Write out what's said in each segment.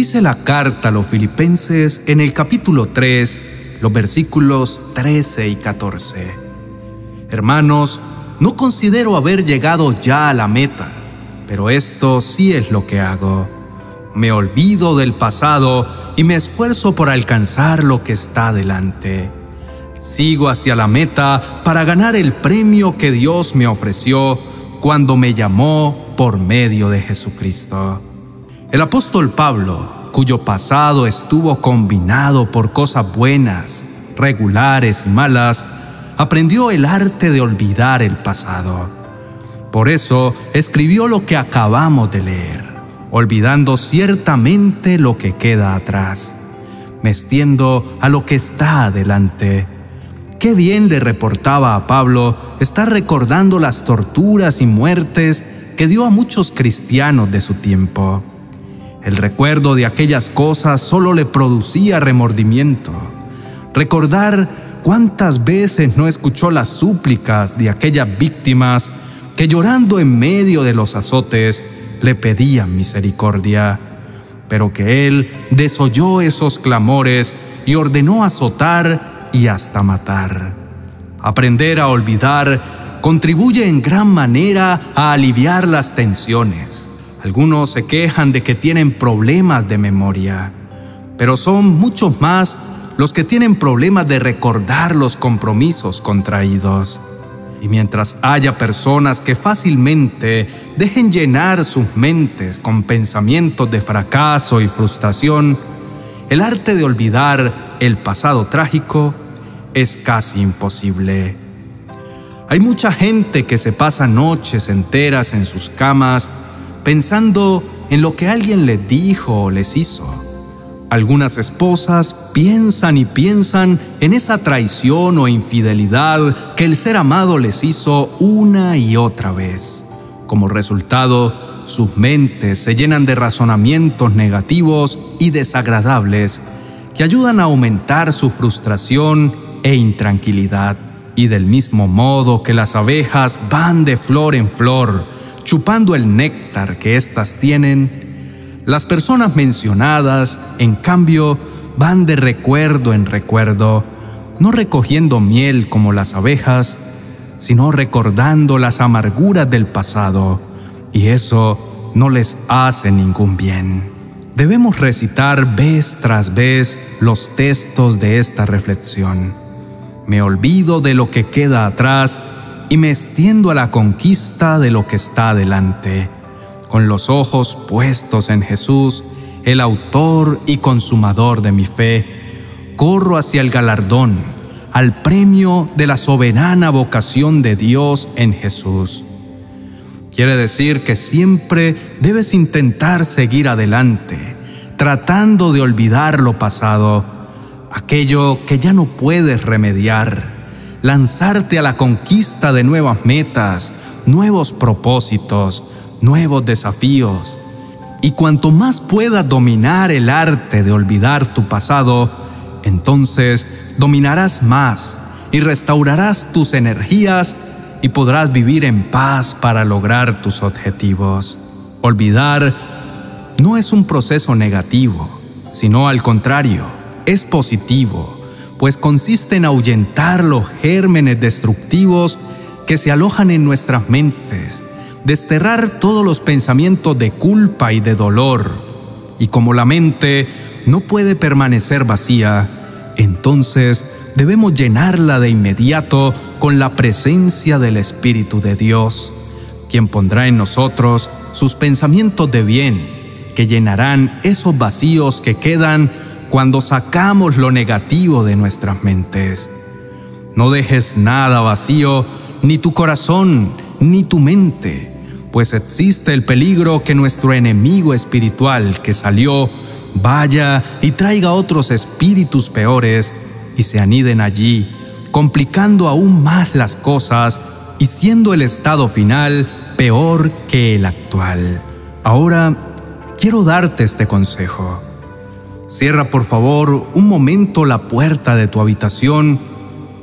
Dice la carta a los filipenses en el capítulo 3, los versículos 13 y 14. Hermanos, no considero haber llegado ya a la meta, pero esto sí es lo que hago. Me olvido del pasado y me esfuerzo por alcanzar lo que está delante. Sigo hacia la meta para ganar el premio que Dios me ofreció cuando me llamó por medio de Jesucristo. El apóstol Pablo, cuyo pasado estuvo combinado por cosas buenas, regulares y malas, aprendió el arte de olvidar el pasado. Por eso escribió lo que acabamos de leer, olvidando ciertamente lo que queda atrás, mestiendo a lo que está adelante. Qué bien le reportaba a Pablo estar recordando las torturas y muertes que dio a muchos cristianos de su tiempo. El recuerdo de aquellas cosas solo le producía remordimiento. Recordar ¿Cuántas veces no escuchó las súplicas de aquellas víctimas que llorando en medio de los azotes le pedían misericordia? Pero que él desoyó esos clamores y ordenó azotar y hasta matar. Aprender a olvidar contribuye en gran manera a aliviar las tensiones. Algunos se quejan de que tienen problemas de memoria, pero son muchos más los que tienen problemas de recordar los compromisos contraídos. Y mientras haya personas que fácilmente dejen llenar sus mentes con pensamientos de fracaso y frustración, el arte de olvidar el pasado trágico es casi imposible. Hay mucha gente que se pasa noches enteras en sus camas pensando en lo que alguien les dijo o les hizo algunas esposas piensan y piensan en esa traición o infidelidad que el ser amado les hizo una y otra vez. Como resultado, sus mentes se llenan de razonamientos negativos y desagradables que ayudan a aumentar su frustración e intranquilidad. Y del mismo modo que las abejas van de flor en flor, chupando el néctar que éstas tienen, las personas mencionadas, en cambio, van de recuerdo en recuerdo, no recogiendo miel como las abejas, sino recordando las amarguras del pasado, y eso no les hace ningún bien. Debemos recitar vez tras vez los textos de esta reflexión. Me olvido de lo que queda atrás y me extiendo a la conquista de lo que está adelante con los ojos puestos en Jesús, el autor y consumador de mi fe, corro hacia el galardón, al premio de la soberana vocación de Dios en Jesús. Quiere decir que siempre debes intentar seguir adelante, tratando de olvidar lo pasado, aquello que ya no puedes remediar, lanzarte a la conquista de nuevas metas, nuevos propósitos, nuevos desafíos. Y cuanto más puedas dominar el arte de olvidar tu pasado, entonces dominarás más y restaurarás tus energías y podrás vivir en paz para lograr tus objetivos. Olvidar no es un proceso negativo, sino al contrario, es positivo, pues consiste en ahuyentar los gérmenes destructivos que se alojan en nuestras mentes desterrar todos los pensamientos de culpa y de dolor. Y como la mente no puede permanecer vacía, entonces debemos llenarla de inmediato con la presencia del Espíritu de Dios, quien pondrá en nosotros sus pensamientos de bien, que llenarán esos vacíos que quedan cuando sacamos lo negativo de nuestras mentes. No dejes nada vacío, ni tu corazón, ni tu mente, pues existe el peligro que nuestro enemigo espiritual que salió vaya y traiga otros espíritus peores y se aniden allí, complicando aún más las cosas y siendo el estado final peor que el actual. Ahora quiero darte este consejo. Cierra por favor un momento la puerta de tu habitación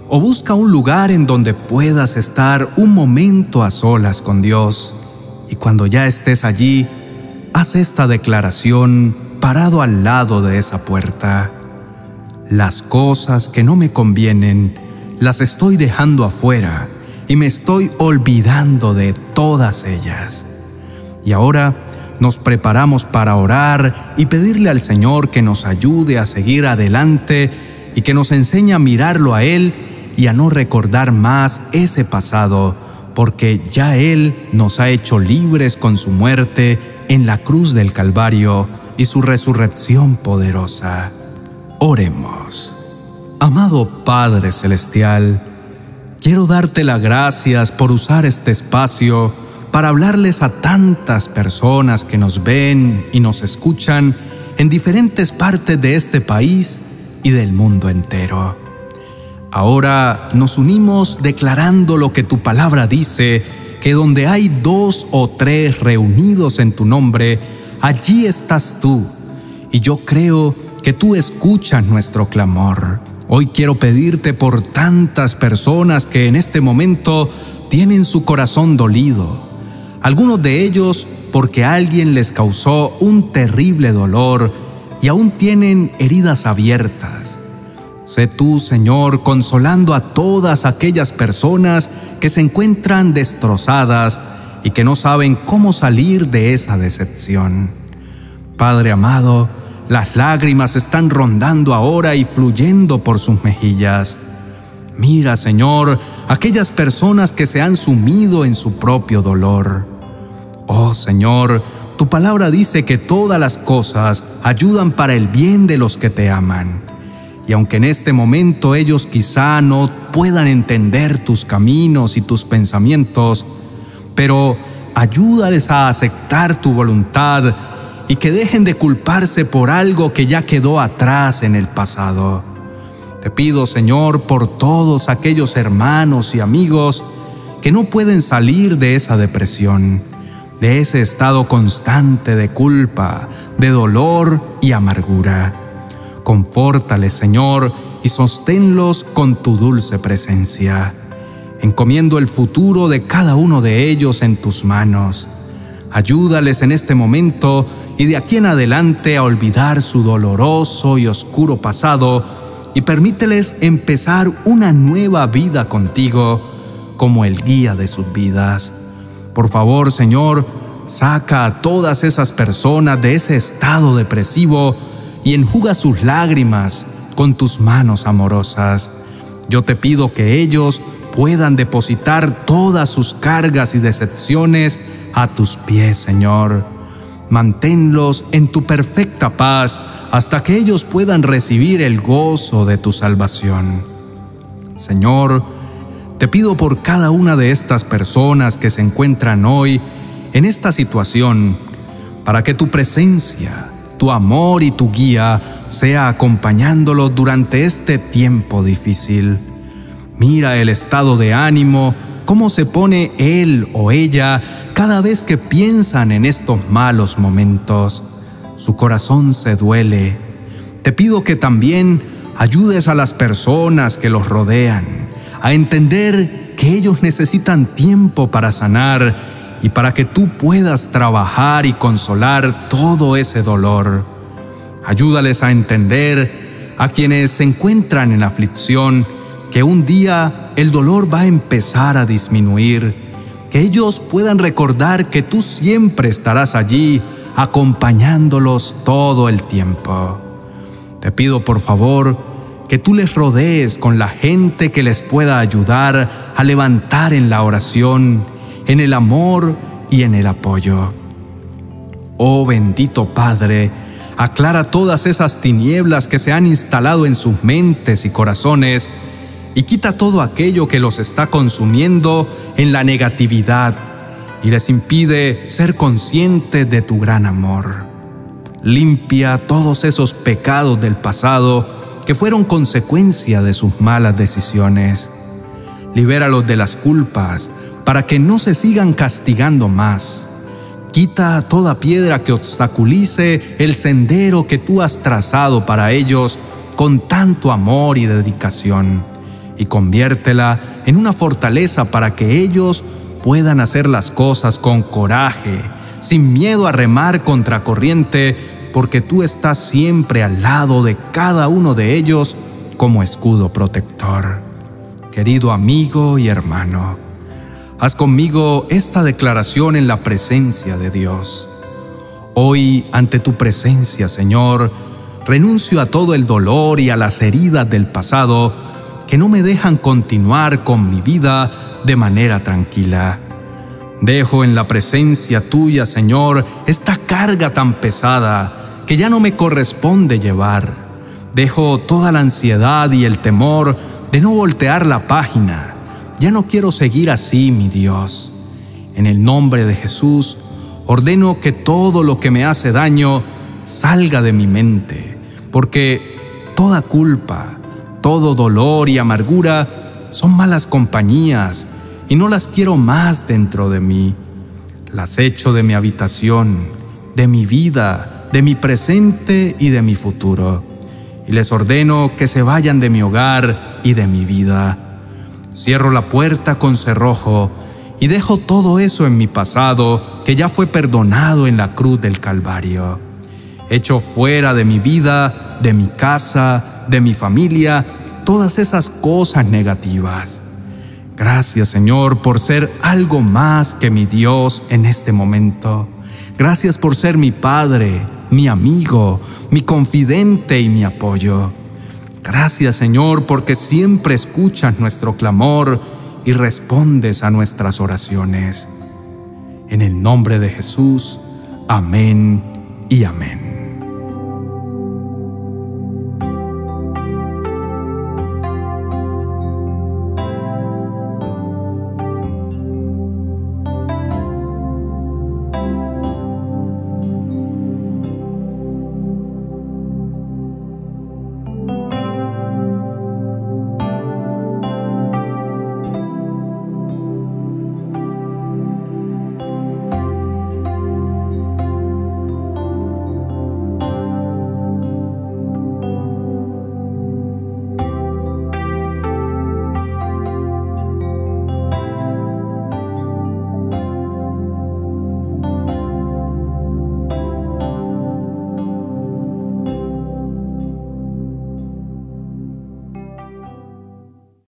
o busca un lugar en donde puedas estar un momento a solas con Dios y cuando ya estés allí, haz esta declaración parado al lado de esa puerta. Las cosas que no me convienen las estoy dejando afuera y me estoy olvidando de todas ellas. Y ahora nos preparamos para orar y pedirle al Señor que nos ayude a seguir adelante y que nos enseñe a mirarlo a Él y a no recordar más ese pasado, porque ya Él nos ha hecho libres con su muerte en la cruz del Calvario y su resurrección poderosa. Oremos. Amado Padre Celestial, quiero darte las gracias por usar este espacio para hablarles a tantas personas que nos ven y nos escuchan en diferentes partes de este país y del mundo entero. Ahora nos unimos declarando lo que tu palabra dice, que donde hay dos o tres reunidos en tu nombre, allí estás tú. Y yo creo que tú escuchas nuestro clamor. Hoy quiero pedirte por tantas personas que en este momento tienen su corazón dolido, algunos de ellos porque alguien les causó un terrible dolor y aún tienen heridas abiertas. Sé tú, Señor, consolando a todas aquellas personas que se encuentran destrozadas y que no saben cómo salir de esa decepción. Padre amado, las lágrimas están rondando ahora y fluyendo por sus mejillas. Mira, Señor, aquellas personas que se han sumido en su propio dolor. Oh Señor, tu palabra dice que todas las cosas ayudan para el bien de los que te aman. Y aunque en este momento ellos quizá no puedan entender tus caminos y tus pensamientos, pero ayúdales a aceptar tu voluntad y que dejen de culparse por algo que ya quedó atrás en el pasado. Te pido, Señor, por todos aquellos hermanos y amigos que no pueden salir de esa depresión, de ese estado constante de culpa, de dolor y amargura. Confórtales, Señor, y sosténlos con tu dulce presencia. Encomiendo el futuro de cada uno de ellos en tus manos. Ayúdales en este momento y de aquí en adelante a olvidar su doloroso y oscuro pasado y permíteles empezar una nueva vida contigo como el guía de sus vidas. Por favor, Señor, saca a todas esas personas de ese estado depresivo y enjuga sus lágrimas con tus manos amorosas. Yo te pido que ellos puedan depositar todas sus cargas y decepciones a tus pies, Señor. Manténlos en tu perfecta paz hasta que ellos puedan recibir el gozo de tu salvación. Señor, te pido por cada una de estas personas que se encuentran hoy en esta situación, para que tu presencia, tu amor y tu guía sea acompañándolos durante este tiempo difícil. Mira el estado de ánimo, cómo se pone él o ella cada vez que piensan en estos malos momentos su corazón se duele. Te pido que también ayudes a las personas que los rodean a entender que ellos necesitan tiempo para sanar y para que tú puedas trabajar y consolar todo ese dolor. Ayúdales a entender a quienes se encuentran en aflicción que un día el dolor va a empezar a disminuir, que ellos puedan recordar que tú siempre estarás allí acompañándolos todo el tiempo. Te pido por favor que tú les rodees con la gente que les pueda ayudar a levantar en la oración, en el amor y en el apoyo. Oh bendito Padre, aclara todas esas tinieblas que se han instalado en sus mentes y corazones y quita todo aquello que los está consumiendo en la negatividad, y les impide ser conscientes de tu gran amor. Limpia todos esos pecados del pasado que fueron consecuencia de sus malas decisiones. Libéralos de las culpas para que no se sigan castigando más. Quita toda piedra que obstaculice el sendero que tú has trazado para ellos con tanto amor y dedicación, y conviértela en una fortaleza para que ellos puedan hacer las cosas con coraje, sin miedo a remar contracorriente, porque tú estás siempre al lado de cada uno de ellos como escudo protector. Querido amigo y hermano, haz conmigo esta declaración en la presencia de Dios. Hoy, ante tu presencia, Señor, renuncio a todo el dolor y a las heridas del pasado que no me dejan continuar con mi vida de manera tranquila. Dejo en la presencia tuya, Señor, esta carga tan pesada que ya no me corresponde llevar. Dejo toda la ansiedad y el temor de no voltear la página. Ya no quiero seguir así, mi Dios. En el nombre de Jesús, ordeno que todo lo que me hace daño salga de mi mente, porque toda culpa, todo dolor y amargura son malas compañías y no las quiero más dentro de mí. Las echo de mi habitación, de mi vida, de mi presente y de mi futuro. Y les ordeno que se vayan de mi hogar y de mi vida. Cierro la puerta con cerrojo y dejo todo eso en mi pasado que ya fue perdonado en la cruz del Calvario. Echo fuera de mi vida, de mi casa, de mi familia, todas esas cosas negativas. Gracias Señor por ser algo más que mi Dios en este momento. Gracias por ser mi Padre, mi amigo, mi confidente y mi apoyo. Gracias Señor porque siempre escuchas nuestro clamor y respondes a nuestras oraciones. En el nombre de Jesús, amén y amén.